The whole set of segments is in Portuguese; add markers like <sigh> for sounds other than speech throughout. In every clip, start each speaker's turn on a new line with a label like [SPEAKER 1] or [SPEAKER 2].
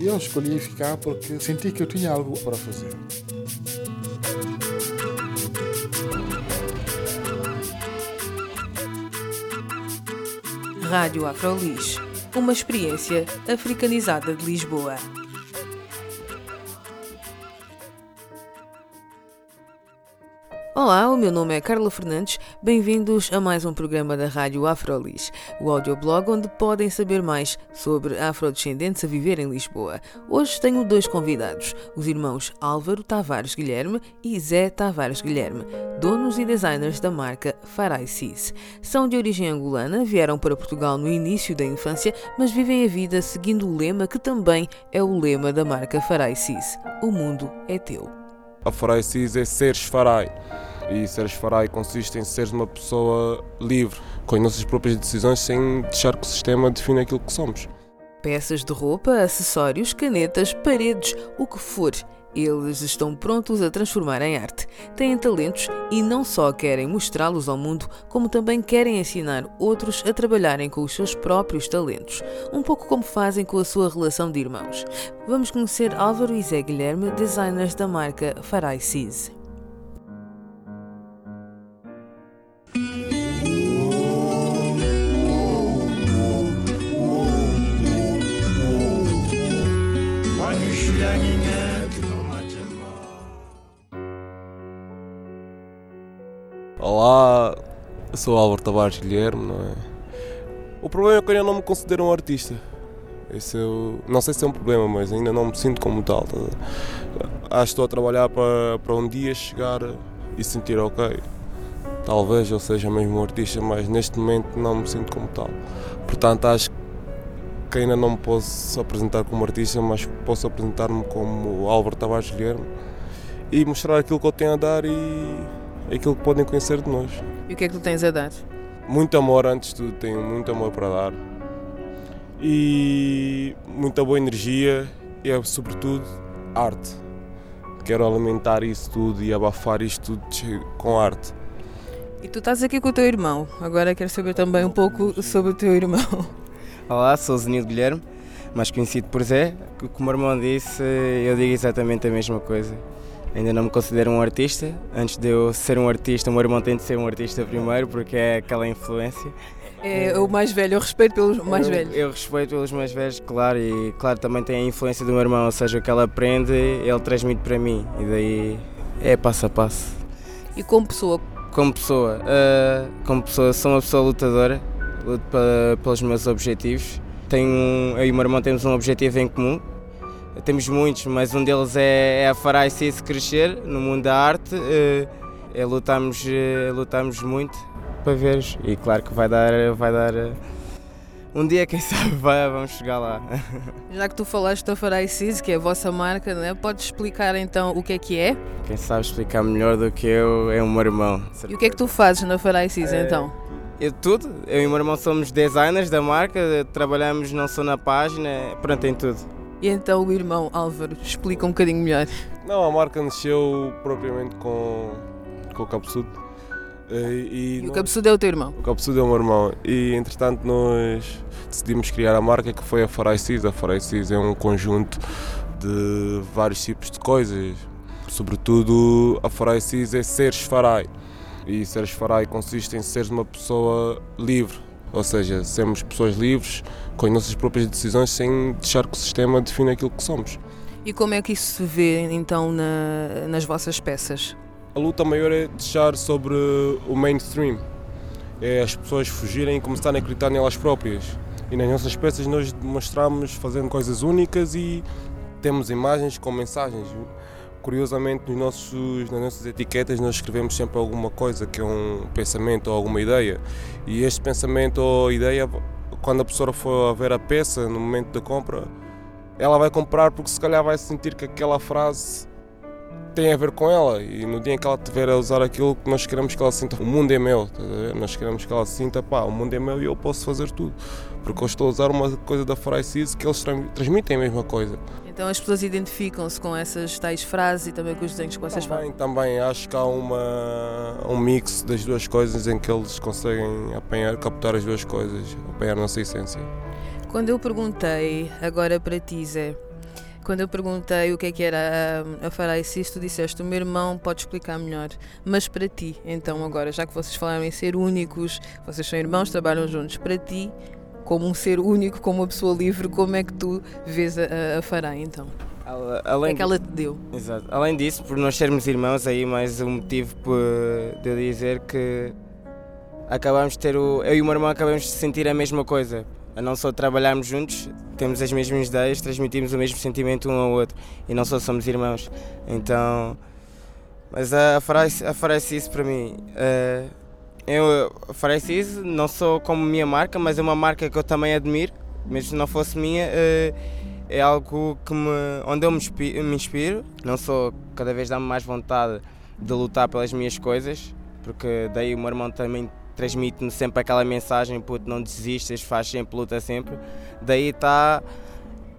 [SPEAKER 1] Eu escolhi ficar porque senti que eu tinha algo para fazer.
[SPEAKER 2] Rádio Afrolis, uma experiência africanizada de Lisboa. Olá, o meu nome é Carla Fernandes. Bem-vindos a mais um programa da Rádio Afrolis, o audioblog onde podem saber mais sobre afrodescendentes a viver em Lisboa. Hoje tenho dois convidados, os irmãos Álvaro Tavares Guilherme e Zé Tavares Guilherme, donos e designers da marca Farai Cis. São de origem angolana, vieram para Portugal no início da infância, mas vivem a vida seguindo o lema que também é o lema da marca Farai Cis: O mundo é teu.
[SPEAKER 3] A Farai Cis é seres Farai e seres farai consiste em seres uma pessoa livre, com as nossas próprias decisões, sem deixar que o sistema defina aquilo que somos.
[SPEAKER 2] Peças de roupa, acessórios, canetas, paredes, o que for. Eles estão prontos a transformar em arte. Têm talentos e não só querem mostrá-los ao mundo, como também querem ensinar outros a trabalharem com os seus próprios talentos. Um pouco como fazem com a sua relação de irmãos. Vamos conhecer Álvaro e Zé Guilherme, designers da marca Farai Cis.
[SPEAKER 3] Sou Álvaro Tavares Guilherme, não é? O problema é que eu ainda não me considero um artista. Esse eu, não sei se é um problema, mas ainda não me sinto como tal. Tá? Acho que estou a trabalhar para, para um dia chegar e sentir ok. Talvez eu seja mesmo um artista, mas neste momento não me sinto como tal. Portanto, acho que ainda não me posso apresentar como artista, mas posso apresentar-me como Álvaro Tavares Guilherme e mostrar aquilo que eu tenho a dar e aquilo que podem conhecer de nós.
[SPEAKER 2] E o que é que tu tens a dar?
[SPEAKER 3] Muito amor, antes de tudo, tenho muito amor para dar. E muita boa energia e, é, sobretudo, arte. Quero alimentar isso tudo e abafar isto tudo com arte.
[SPEAKER 2] E tu estás aqui com o teu irmão. Agora quero saber também um pouco sobre o teu irmão.
[SPEAKER 4] Olá, sou Zenildo Guilherme, mais conhecido por Zé. Como o irmão disse, eu digo exatamente a mesma coisa. Ainda não me considero um artista. Antes de eu ser um artista, o meu irmão tem de ser um artista primeiro, porque é aquela influência.
[SPEAKER 2] É o mais velho, eu respeito pelos mais
[SPEAKER 4] eu,
[SPEAKER 2] velhos.
[SPEAKER 4] Eu respeito pelos mais velhos, claro, e claro também tem a influência do meu irmão, ou seja, o que ele aprende, ele transmite para mim, e daí é passo a passo.
[SPEAKER 2] E como pessoa?
[SPEAKER 4] Como pessoa, uh, como pessoa, sou uma pessoa lutadora, luto para, pelos meus objetivos. Tenho, eu e o meu irmão temos um objetivo em comum, temos muitos, mas um deles é, é a Farai se crescer no mundo da arte. É, lutamos, é, lutamos muito para ver e claro que vai dar, vai dar um dia, quem <laughs> sabe, vai, vamos chegar lá. <laughs>
[SPEAKER 2] Já que tu falaste da Farai Cis, que é a vossa marca, né? podes explicar então o que é que é?
[SPEAKER 4] Quem sabe explicar melhor do que eu é o meu irmão.
[SPEAKER 2] E o que é que tu fazes na Farai Cis é, então?
[SPEAKER 4] Eu, tudo. Eu e o meu irmão somos designers da marca, trabalhamos não só na página, pronto, em tudo.
[SPEAKER 2] E então o irmão Álvaro explica um bocadinho melhor.
[SPEAKER 3] Não, a marca nasceu propriamente com, com o Cabeçudo.
[SPEAKER 2] E, e, e o Cabeçudo é o teu irmão?
[SPEAKER 3] O Cabeçudo é o meu irmão. E entretanto nós decidimos criar a marca que foi a Farai Cis. A Farai Cis é um conjunto de vários tipos de coisas. Sobretudo a Farai Cis é seres Farai. E seres Farai consiste em seres uma pessoa livre, ou seja, sermos pessoas livres com as nossas próprias decisões sem deixar que o sistema defina aquilo que somos.
[SPEAKER 2] E como é que isso se vê então na, nas vossas peças?
[SPEAKER 3] A luta maior é deixar sobre o mainstream, é as pessoas fugirem e começarem a acreditar nelas próprias. E nas nossas peças nós demonstramos fazendo coisas únicas e temos imagens com mensagens. Curiosamente, nos nossos, nas nossas etiquetas nós escrevemos sempre alguma coisa que é um pensamento ou alguma ideia. E este pensamento ou ideia, quando a pessoa for ver a peça, no momento da compra, ela vai comprar porque se calhar vai sentir que aquela frase tem a ver com ela e no dia em que ela tiver a usar aquilo que nós queremos que ela sinta, o mundo é meu, nós queremos que ela sinta, pá, o mundo é meu e eu posso fazer tudo, porque eu estou a usar uma coisa da Frysis que eles transmitem a mesma coisa.
[SPEAKER 2] Então as pessoas identificam-se com essas tais frases e também com os desenhos que vocês
[SPEAKER 3] também,
[SPEAKER 2] fazem?
[SPEAKER 3] Também, acho que há uma, um mix das duas coisas em que eles conseguem apanhar, captar as duas coisas, apanhar nossa essência.
[SPEAKER 2] Quando eu perguntei, agora para ti Zé, quando eu perguntei o que é que era a, a Faraicis, tu disseste o meu irmão pode explicar melhor, mas para ti, então agora, já que vocês falaram em ser únicos, vocês são irmãos, trabalham juntos, para ti, como um ser único, como uma pessoa livre, como é que tu vês a, a Farai então?
[SPEAKER 4] Além
[SPEAKER 2] é que ela te deu?
[SPEAKER 4] Exato. Além disso, por nós sermos irmãos, aí mais um motivo de eu dizer que acabamos de ter o. Eu e o meu irmão acabamos de sentir a mesma coisa a não só trabalharmos juntos, temos as mesmas ideias, transmitimos o mesmo sentimento um ao outro e não só somos irmãos. Então, mas a farece isso para mim. Uh, eu farece isso não só como minha marca, mas é uma marca que eu também admiro, mesmo se não fosse minha. Uh, é algo que me, onde eu me inspiro, me inspiro, não só cada vez dá-me mais vontade de lutar pelas minhas coisas, porque daí o meu irmão também transmite-me sempre aquela mensagem, puto, não desistas, faz sempre, luta sempre. Daí está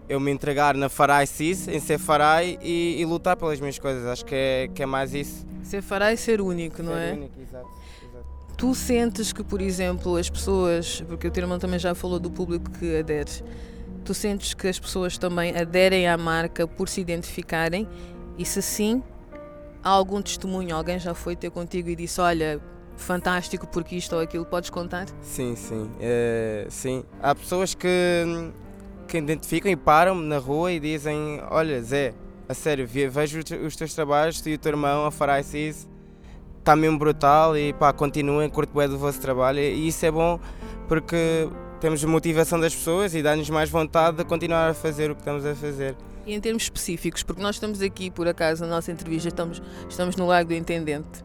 [SPEAKER 4] eu me entregar na Farai Cis, em ser Farai e, e, lutar pelas minhas coisas. Acho que é, que é mais isso.
[SPEAKER 2] Ser Farai e ser único,
[SPEAKER 4] ser
[SPEAKER 2] não é?
[SPEAKER 4] Único, exato, exato.
[SPEAKER 2] Tu sentes que, por exemplo, as pessoas, porque o teu irmão também já falou do público que adere, tu sentes que as pessoas também aderem à marca por se identificarem? E se sim, há algum testemunho? Alguém já foi ter contigo e disse: Olha, fantástico porque isto ou aquilo, podes contar?
[SPEAKER 4] Sim, sim. É, sim. Há pessoas que, que identificam e param-me na rua e dizem: Olha, Zé, a sério, vejo os teus trabalhos, tu e o teu irmão a fará isso, está mesmo brutal e pá, continuem, curto bem do vosso trabalho e isso é bom porque temos motivação das pessoas e dá-nos mais vontade de continuar a fazer o que estamos a fazer.
[SPEAKER 2] E em termos específicos, porque nós estamos aqui, por acaso, na nossa entrevista, estamos, estamos no Lago do Intendente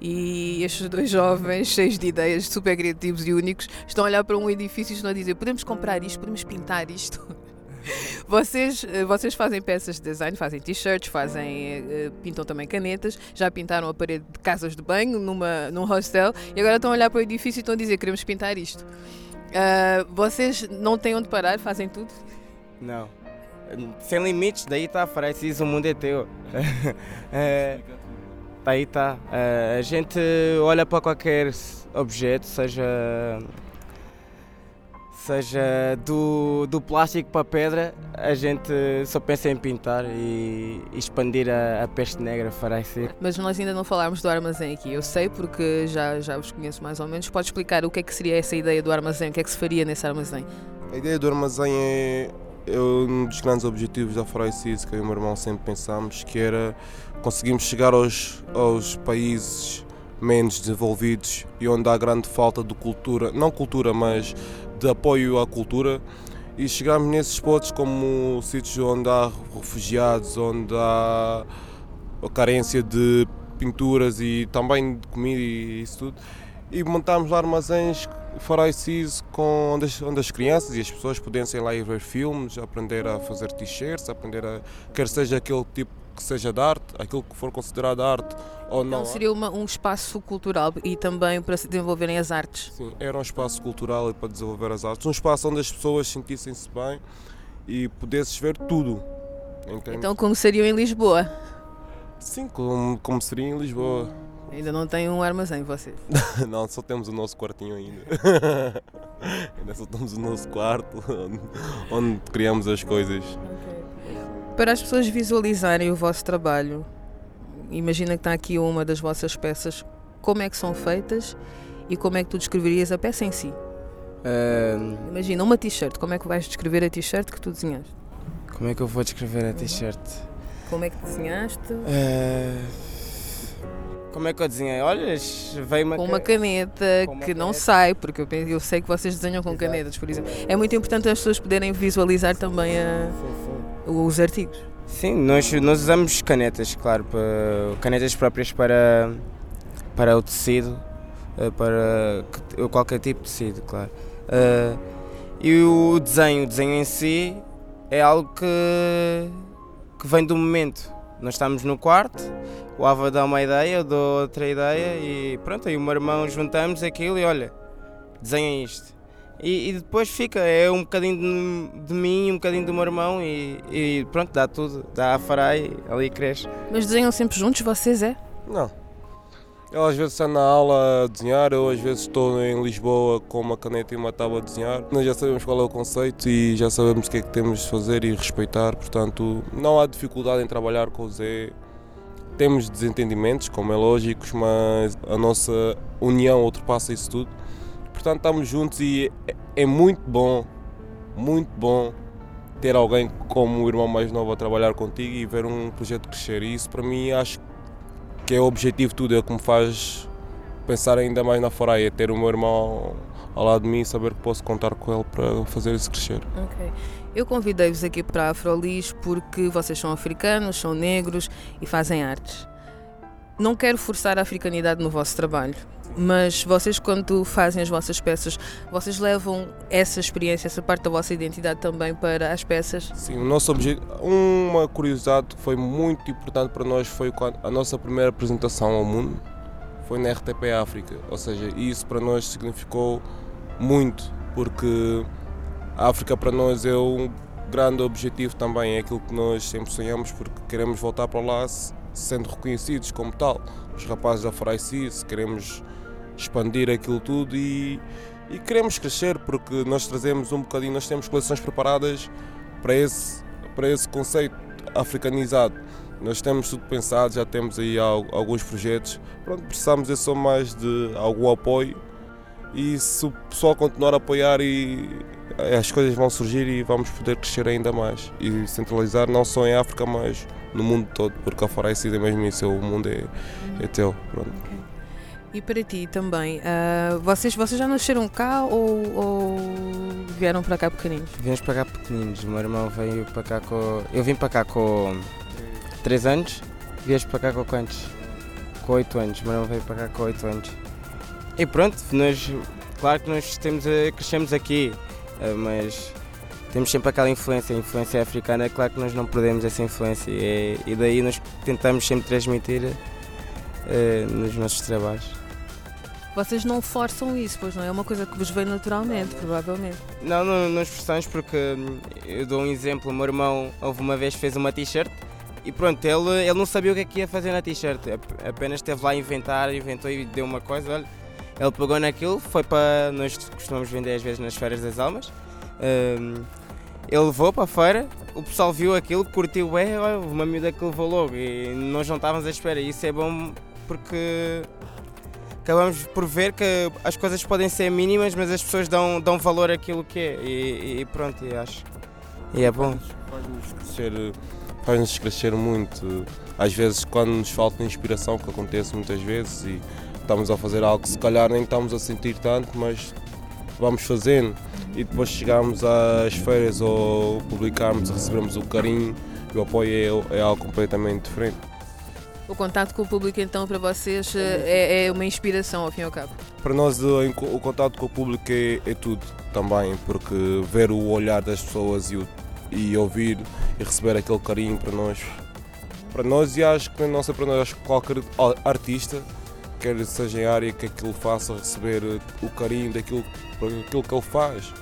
[SPEAKER 2] e estes dois jovens, cheios de ideias, super criativos e únicos, estão a olhar para um edifício e estão a dizer: podemos comprar isto, podemos pintar isto. <laughs> Vocês, eh, vocês fazem peças de design, fazem t-shirts, fazem, eh, pintam também canetas, já pintaram a parede de casas de banho numa, num hostel e agora estão a olhar para o edifício e estão a dizer: queremos pintar isto. Uh, vocês não têm onde parar, fazem tudo?
[SPEAKER 4] Não. Sem limites, daí está, parece isso, o mundo é teu. <laughs> é, aí está. Uh, a gente olha para qualquer objeto, seja seja do, do plástico para a pedra, a gente só pensa em pintar e, expandir a, a, peste negra, fará ser.
[SPEAKER 2] Mas nós ainda não falámos do armazém aqui. Eu sei porque já, já os conheço mais ou menos. Pode explicar o que é que seria essa ideia do armazém? O que é que se faria nesse armazém?
[SPEAKER 3] A ideia do armazém é, é um dos grandes objetivos da Faraicis que eu e o meu irmão sempre pensámos, que era conseguimos chegar aos, aos países menos desenvolvidos e onde há grande falta de cultura, não cultura, mas de apoio à cultura e chegarmos nesses pontos como sítios onde há refugiados, onde há carência de pinturas e também de comida e isso tudo e montámos lá armazéns faraicis com onde as, onde as crianças e as pessoas pudessem lá ir ver filmes, aprender a fazer t-shirts, aprender a quer seja aquele tipo que seja de arte, aquilo que for considerado arte ou
[SPEAKER 2] então
[SPEAKER 3] não.
[SPEAKER 2] seria uma, um espaço cultural e também para se desenvolverem as artes.
[SPEAKER 3] Sim, era um espaço cultural e para desenvolver as artes, um espaço onde as pessoas sentissem-se bem e pudesses ver tudo.
[SPEAKER 2] Entende? Então como seriam em Lisboa?
[SPEAKER 3] Sim, como, como seria em Lisboa.
[SPEAKER 2] Ainda não tem um armazém vocês? <laughs>
[SPEAKER 3] não, só temos o nosso quartinho ainda. <laughs> ainda só temos o nosso quarto onde, onde criamos as coisas. Okay.
[SPEAKER 2] Para as pessoas visualizarem o vosso trabalho, imagina que está aqui uma das vossas peças, como é que são feitas e como é que tu descreverias a peça em si? Uh... Imagina uma t-shirt, como é que vais descrever a t-shirt que tu desenhaste?
[SPEAKER 4] Como é que eu vou descrever a t-shirt?
[SPEAKER 2] Como é que desenhaste?
[SPEAKER 4] Uh... Como é que eu desenhei? Olha, veio uma.
[SPEAKER 2] Com uma caneta com uma que caneta. não sai, porque eu, penso, eu sei que vocês desenham com Exato. canetas, por exemplo. É muito importante as pessoas poderem visualizar também a. Sim, sim os artigos.
[SPEAKER 4] Sim, nós, nós usamos canetas, claro, para, canetas próprias para, para o tecido, eh, para qualquer tipo de tecido, claro. Uh, e o desenho, o desenho em si, é algo que, que vem do momento. Nós estamos no quarto, o Ava dá uma ideia, eu dou outra ideia e pronto, aí o meu irmão juntamos aquilo e olha, desenha isto. E, e depois fica, é um bocadinho de, de, mim, um bocadinho do meu irmão e, e pronto, dá tudo, dá a fará e ali cresce.
[SPEAKER 2] Mas desenham sempre juntos, vocês é?
[SPEAKER 3] Não. Eu às vezes estou na aula a desenhar, eu às vezes estou em Lisboa com uma caneta e uma tábua a desenhar. Nós já sabemos qual é o conceito e já sabemos o que é que temos de fazer e respeitar, portanto não há dificuldade em trabalhar com o Zé. Temos desentendimentos, como é lógico, mas a nossa união ultrapassa isso tudo. Portanto, estamos juntos e é muito bom, muito bom ter alguém como o irmão mais novo a trabalhar contigo e ver um projeto crescer. E isso para mim acho que é o objetivo tudo, é o que me faz pensar ainda mais na Foraia, ter o meu irmão ao lado de mim e saber que posso contar com ele para fazer isso crescer.
[SPEAKER 2] Ok. Eu convidei-vos aqui para a Afrolis porque vocês são africanos, são negros e fazem artes. Não quero forçar a africanidade no vosso trabalho, mas vocês quando fazem as vossas peças, vocês levam essa experiência, essa parte da vossa identidade também para as peças?
[SPEAKER 3] Sim, o nosso objetivo, uma curiosidade que foi muito importante para nós foi a nossa primeira apresentação ao mundo foi na RTP África, ou seja, isso para nós significou muito, porque a África para nós é um grande objetivo também, é aquilo que nós sempre sonhamos porque queremos voltar para lá sendo reconhecidos como tal. Os rapazes da Faraicis queremos expandir aquilo tudo e, e queremos crescer porque nós trazemos um bocadinho, nós temos coleções preparadas para esse, para esse conceito africanizado. Nós temos tudo pensado, já temos aí alguns projetos. Pronto, precisamos é só mais de algum apoio e se o pessoal continuar a apoiar e as coisas vão surgir e vamos poder crescer ainda mais e centralizar não só em África, mas no mundo todo, porque a fora é mesmo isso, o mundo é, é teu. Pronto.
[SPEAKER 2] E para ti também, uh, vocês, vocês já nasceram cá ou, ou, vieram para cá pequeninos?
[SPEAKER 4] Viemos para cá pequeninos, o meu irmão veio para cá com. Eu vim para cá com 3 anos, vieste para cá com quantos? Com 8 anos, o meu irmão veio para cá com 8 anos. E pronto, nós, claro que nós temos, crescemos aqui, uh, mas temos sempre aquela influência, a influência africana, claro que nós não perdemos essa influência e, e daí nós tentamos sempre transmitir uh, nos nossos trabalhos.
[SPEAKER 2] Vocês não forçam isso, pois não é uma coisa que vos vem naturalmente, provavelmente.
[SPEAKER 4] Não, não, não esforçamos porque hum, eu dou um exemplo, o meu irmão houve uma vez fez uma t-shirt e pronto, ele, ele não sabia o que é que ia fazer na t-shirt, apenas esteve lá a inventar, inventou e deu uma coisa, olha, ele pegou naquilo, foi para, nós costumamos vender às vezes nas feiras das almas, um, ele levou para a feira, o pessoal viu aquilo, curtiu bem, uma miúda que levou logo e nós não estávamos à espera. Isso é bom porque acabamos por ver que as coisas podem ser mínimas, mas as pessoas dão, dão valor àquilo que é. E, e pronto, e acho. E é bom.
[SPEAKER 3] Faz-nos crescer, faz crescer muito. Às vezes, quando nos falta inspiração, que acontece muitas vezes, e estamos a fazer algo que se calhar nem estamos a sentir tanto, mas vamos fazendo. E depois chegarmos às feiras ou publicarmos, recebermos o carinho e o apoio é, é algo completamente diferente.
[SPEAKER 2] O contato com o público, então, para vocês é, é uma inspiração, ao fim e ao cabo?
[SPEAKER 3] Para nós, o contato com o público é, é tudo também, porque ver o olhar das pessoas e, o, e ouvir e receber aquele carinho para nós, para nós e acho que não sei para nós, acho que qualquer artista, quer seja em área que aquilo faça, receber o carinho daquilo aquilo que ele faz,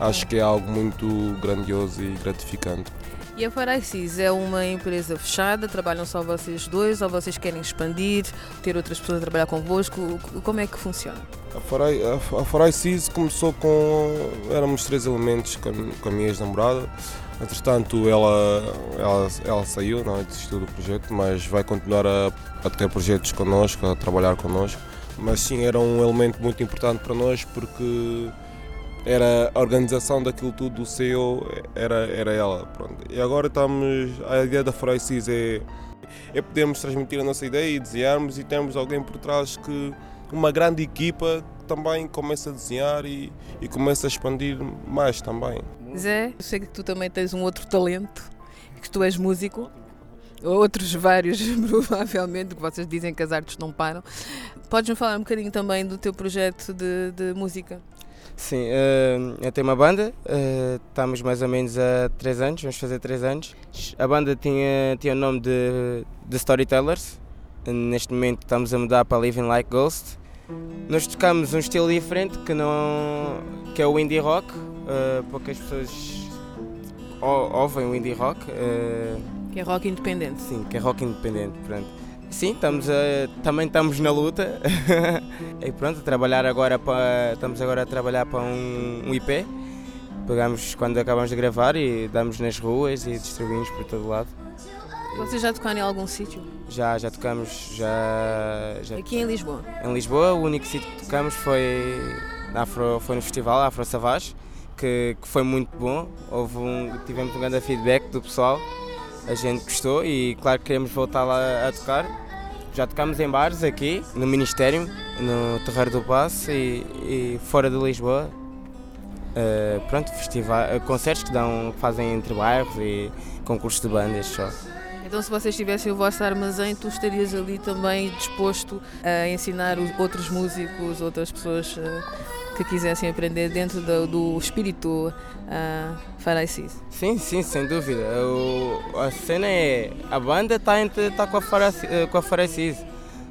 [SPEAKER 3] acho que é algo muito grandioso e gratificante.
[SPEAKER 2] E a Faraicis é uma empresa fechada? Trabalham só vocês dois ou vocês querem expandir, ter outras pessoas a trabalhar convosco? Como é que funciona?
[SPEAKER 3] A Faraicis começou com. éramos três elementos com a minha ex-namorada. Entretanto, ela, ela, ela saiu, não é? desistiu do projeto, mas vai continuar a, a ter projetos connosco, a trabalhar connosco. Mas sim, era um elemento muito importante para nós porque era a organização daquilo tudo, o CEO era, era ela. Pronto. E agora estamos. A ideia da Foracis é, é podermos transmitir a nossa ideia e desenharmos e termos alguém por trás que. uma grande equipa também começa a desenhar e, e começa a expandir mais também.
[SPEAKER 2] Zé, eu sei que tu também tens um outro talento, que tu és músico. Outros vários, <laughs> provavelmente, que vocês dizem que as artes não param. Podes-me falar um bocadinho também do teu projeto de, de música?
[SPEAKER 4] Sim, uh, eu tenho uma banda, uh, estamos mais ou menos há 3 anos, vamos fazer 3 anos. A banda tinha, tinha o nome de, de Storytellers, neste momento estamos a mudar para Living Like Ghost. Nós tocamos um estilo diferente que, não, que é o indie rock, uh, poucas pessoas ouvem o indie rock.
[SPEAKER 2] que é rock independente.
[SPEAKER 4] Sim, que é rock independente, pronto. Sim, estamos a, também estamos na luta. <laughs> e pronto, a trabalhar agora para, estamos agora a trabalhar para um, um IP. Pegamos quando acabamos de gravar e damos nas ruas e distribuímos por todo lado.
[SPEAKER 2] Vocês já tocaram em algum sítio?
[SPEAKER 4] Já, já tocamos, já, já...
[SPEAKER 2] Aqui em Lisboa?
[SPEAKER 4] Em Lisboa, o único sítio que tocamos foi, Afro, foi no festival Afro Savage, que, que foi muito bom. Houve um, tivemos um grande feedback do pessoal a gente gostou e claro que queremos voltar lá a tocar. Já tocámos em bares aqui, no Ministério, no Terreiro do Passo e, e fora de Lisboa. Uh, pronto, festivais, concertos que dão, fazem entre bairros e concursos de bandas só.
[SPEAKER 2] Então, se vocês tivessem o vosso armazém, tu estarias ali também disposto a ensinar outros músicos, outras pessoas uh, que quisessem aprender dentro do, do espírito uh.
[SPEAKER 4] Sim, sim, sem dúvida. O, a cena é. A banda está tá com a Faraicis. Eh,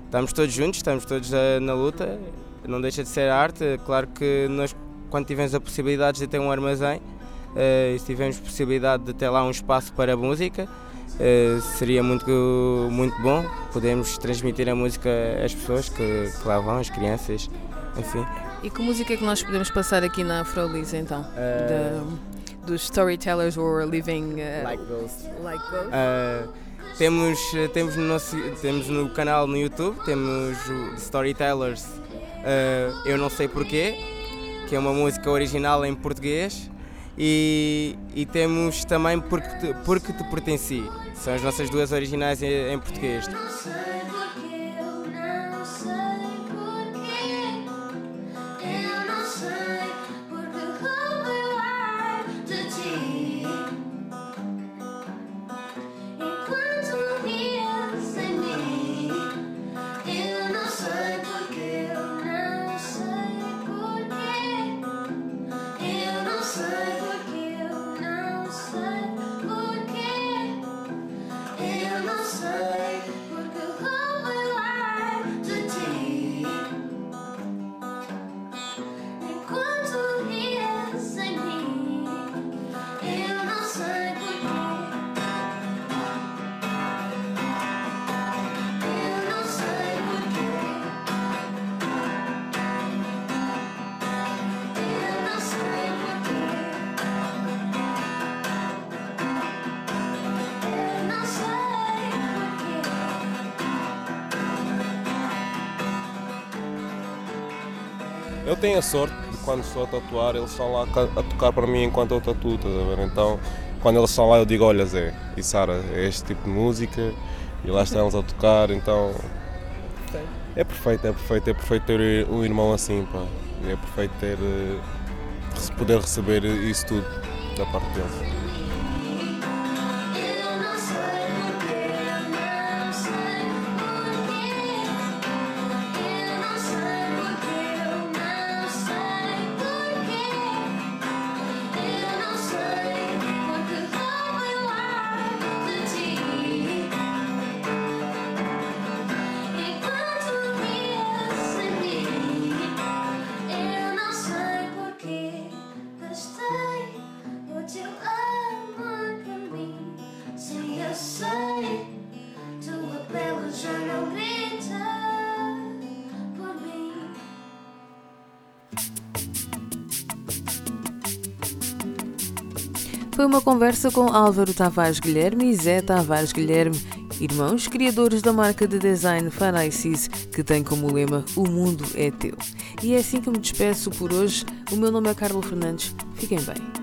[SPEAKER 4] estamos todos juntos, estamos todos uh, na luta. Não deixa de ser arte. Claro que nós, quando tivemos a possibilidade de ter um armazém, uh, se tivermos possibilidade de ter lá um espaço para a música, Uh, seria muito, muito bom podermos transmitir a música às pessoas que, que lá vão, as crianças, enfim.
[SPEAKER 2] E que música é que nós podemos passar aqui na Afrolis então? Uh, dos Storytellers or Living uh,
[SPEAKER 4] Like Ghost.
[SPEAKER 2] Like Ghost.
[SPEAKER 4] Uh, temos, temos, no nosso, temos no canal no YouTube, temos o Storytellers Eu Não Sei Porquê, que é uma música original em português. E, e temos também Porque Te, Porque Te Pertenci, são as nossas duas originais em, em português.
[SPEAKER 3] Eu tenho a sorte de quando estou a tatuar, eles estão lá a tocar para mim enquanto eu tatuo, tá a ver? Então, quando eles estão lá, eu digo: Olha, Zé e Sara, é este tipo de música, e lá estão eles a tocar, então. É perfeito, é perfeito, é perfeito ter um irmão assim, pá. É perfeito ter. Eh, poder receber isso tudo da parte deles.
[SPEAKER 2] Foi uma conversa com Álvaro Tavares Guilherme e Zé Tavares Guilherme, irmãos criadores da marca de design Fanaicis, que tem como lema O mundo é teu. E é assim que me despeço por hoje. O meu nome é Carlos Fernandes. Fiquem bem.